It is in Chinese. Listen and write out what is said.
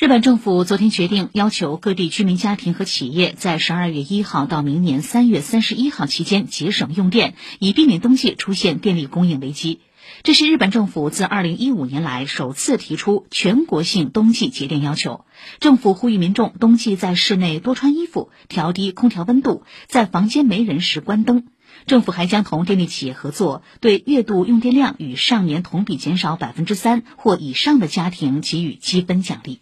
日本政府昨天决定要求各地居民家庭和企业在十二月一号到明年三月三十一号期间节省用电以避免冬季出现电力供应危机。这是日本政府自二零一五年来首次提出全国性冬季节电要求。政府呼吁民众冬季在室内多穿衣服调低空调温度在房间没人时关灯。政府还将同电力企业合作对月度用电量与上年同比减少百分之三或以上的家庭给予积分奖励。